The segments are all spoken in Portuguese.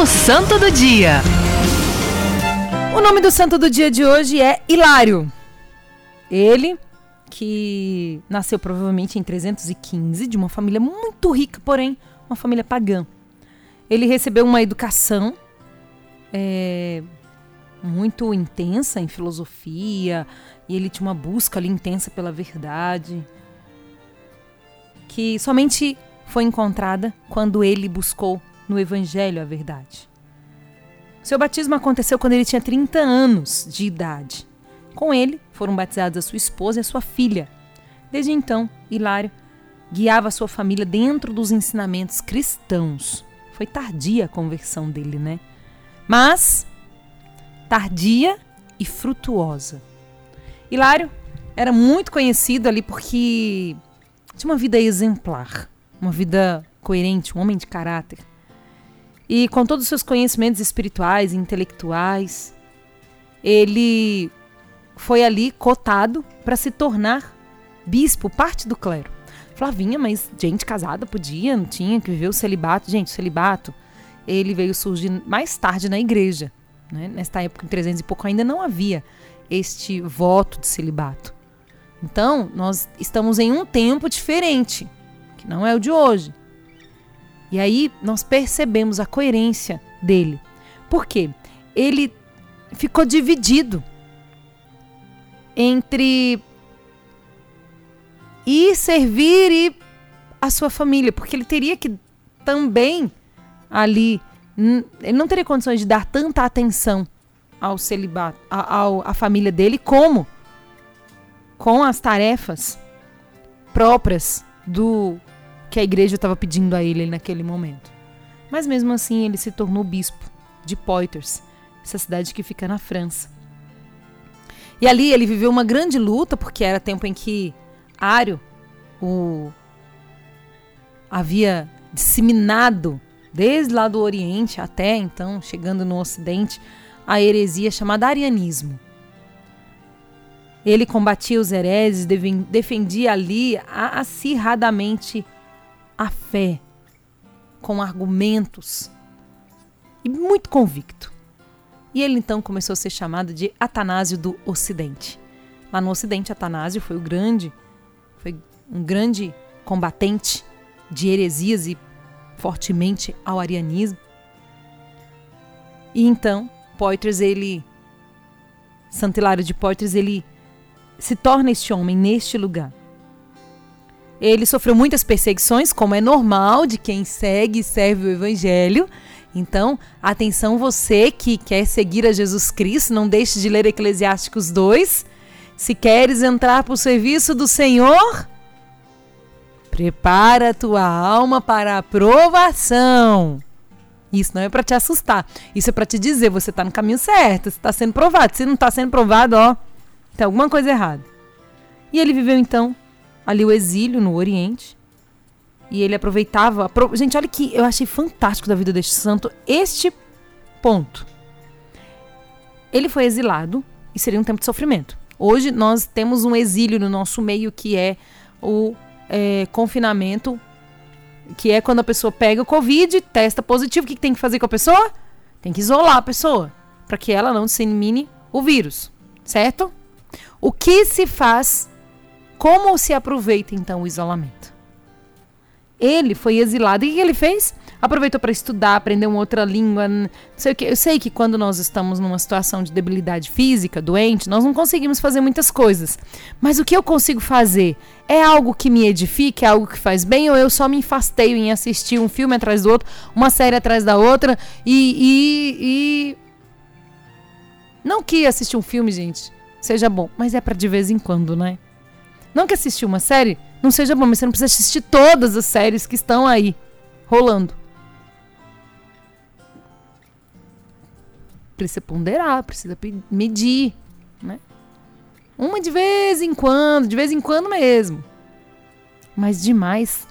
O Santo do Dia. O nome do santo do dia de hoje é Hilário. Ele, que nasceu provavelmente em 315, de uma família muito rica, porém uma família pagã. Ele recebeu uma educação é, muito intensa em filosofia, e ele tinha uma busca ali intensa pela verdade, que somente foi encontrada quando ele buscou no Evangelho a verdade. Seu batismo aconteceu quando ele tinha 30 anos de idade. Com ele foram batizados a sua esposa e a sua filha. Desde então, Hilário guiava sua família dentro dos ensinamentos cristãos. Foi tardia a conversão dele, né? Mas tardia e frutuosa. Hilário era muito conhecido ali porque tinha uma vida exemplar, uma vida coerente, um homem de caráter. E com todos os seus conhecimentos espirituais e intelectuais, ele foi ali cotado para se tornar bispo, parte do clero. Flavinha, mas gente casada podia, não tinha que viver o celibato. Gente, o celibato, ele veio surgir mais tarde na igreja. Né? Nesta época, em 300 e pouco, ainda não havia este voto de celibato. Então, nós estamos em um tempo diferente, que não é o de hoje. E aí nós percebemos a coerência dele. Por quê? Ele ficou dividido entre ir servir e a sua família, porque ele teria que também ali ele não teria condições de dar tanta atenção ao celibato, ao, à família dele, como com as tarefas próprias do que a igreja estava pedindo a ele naquele momento. Mas mesmo assim, ele se tornou bispo de Poitiers, essa cidade que fica na França. E ali ele viveu uma grande luta, porque era tempo em que Ário o havia disseminado desde lá do Oriente até então, chegando no Ocidente, a heresia chamada arianismo. Ele combatia os hereses, defendia ali acirradamente a fé com argumentos e muito convicto. E ele então começou a ser chamado de Atanásio do Ocidente. Lá no Ocidente, Atanásio foi o grande, foi um grande combatente de heresias e fortemente ao arianismo. E então, Poitras, ele, Santo Hilário de Poitras, ele se torna este homem neste lugar. Ele sofreu muitas perseguições, como é normal de quem segue e serve o Evangelho. Então, atenção você que quer seguir a Jesus Cristo, não deixe de ler Eclesiásticos 2. Se queres entrar para o serviço do Senhor, prepara a tua alma para a provação. Isso não é para te assustar. Isso é para te dizer, você está no caminho certo, você está sendo provado. Se não está sendo provado, ó, tem alguma coisa errada. E ele viveu então ali o exílio no Oriente. E ele aproveitava. Gente, olha que eu achei fantástico da vida deste santo este ponto. Ele foi exilado e seria um tempo de sofrimento. Hoje nós temos um exílio no nosso meio que é o é, confinamento, que é quando a pessoa pega o Covid, testa positivo. O que, tem que fazer com a pessoa? Tem que isolar a pessoa para que ela não dissemine o vírus, certo? O que se faz como se aproveita então o isolamento? Ele foi exilado e o que ele fez? Aproveitou para estudar, aprender uma outra língua, não sei o que. Eu sei que quando nós estamos numa situação de debilidade física, doente, nós não conseguimos fazer muitas coisas. Mas o que eu consigo fazer é algo que me edifique, é algo que faz bem, ou eu só me enfasteio em assistir um filme atrás do outro, uma série atrás da outra e, e, e... não que assistir um filme, gente, seja bom, mas é para de vez em quando, né? Não que assistir uma série não seja bom, mas você não precisa assistir todas as séries que estão aí rolando. Precisa ponderar, precisa medir, né? Uma de vez em quando, de vez em quando mesmo. Mas demais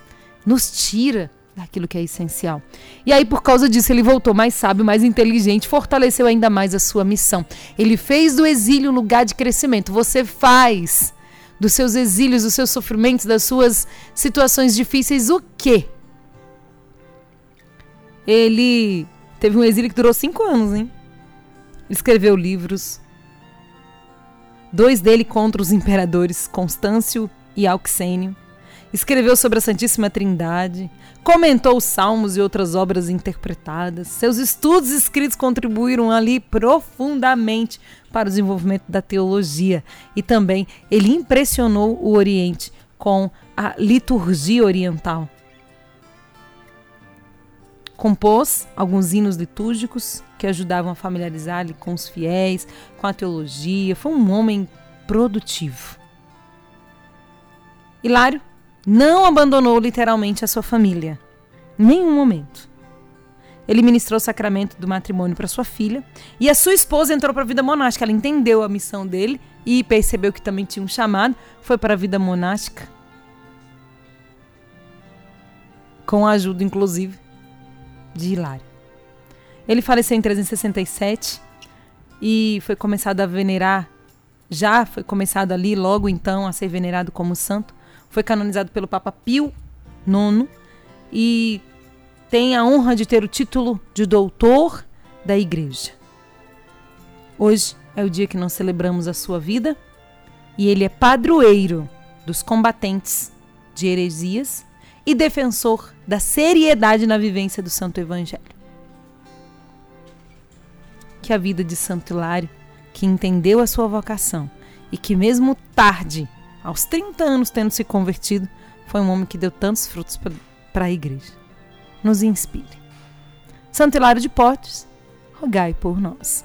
nos tira daquilo que é essencial. E aí, por causa disso, ele voltou mais sábio, mais inteligente, fortaleceu ainda mais a sua missão. Ele fez do exílio um lugar de crescimento. Você faz dos seus exílios, dos seus sofrimentos, das suas situações difíceis, o quê? Ele Teve um exílio que durou cinco anos, hein? Escreveu livros. Dois dele contra os imperadores Constâncio e Auxênio. Escreveu sobre a Santíssima Trindade, comentou os salmos e outras obras interpretadas. Seus estudos escritos contribuíram ali profundamente para o desenvolvimento da teologia e também ele impressionou o Oriente com a liturgia oriental. Compôs alguns hinos litúrgicos que ajudavam a familiarizar-lhe com os fiéis, com a teologia. Foi um homem produtivo. Hilário não abandonou literalmente a sua família. Nenhum momento. Ele ministrou o sacramento do matrimônio para sua filha e a sua esposa entrou para a vida monástica. Ela entendeu a missão dele e percebeu que também tinha um chamado, foi para a vida monástica. Com a ajuda, inclusive, de Hilário. Ele faleceu em 367 e foi começado a venerar, já foi começado ali logo então a ser venerado como santo. Foi canonizado pelo Papa Pio IX e tem a honra de ter o título de doutor da Igreja. Hoje é o dia que nós celebramos a sua vida e ele é padroeiro dos combatentes de heresias e defensor da seriedade na vivência do Santo Evangelho que a vida de Santo Hilário, que entendeu a sua vocação e que, mesmo tarde, aos 30 anos tendo se convertido, foi um homem que deu tantos frutos para a igreja. Nos inspire. Santo Hilário de Portes, rogai por nós.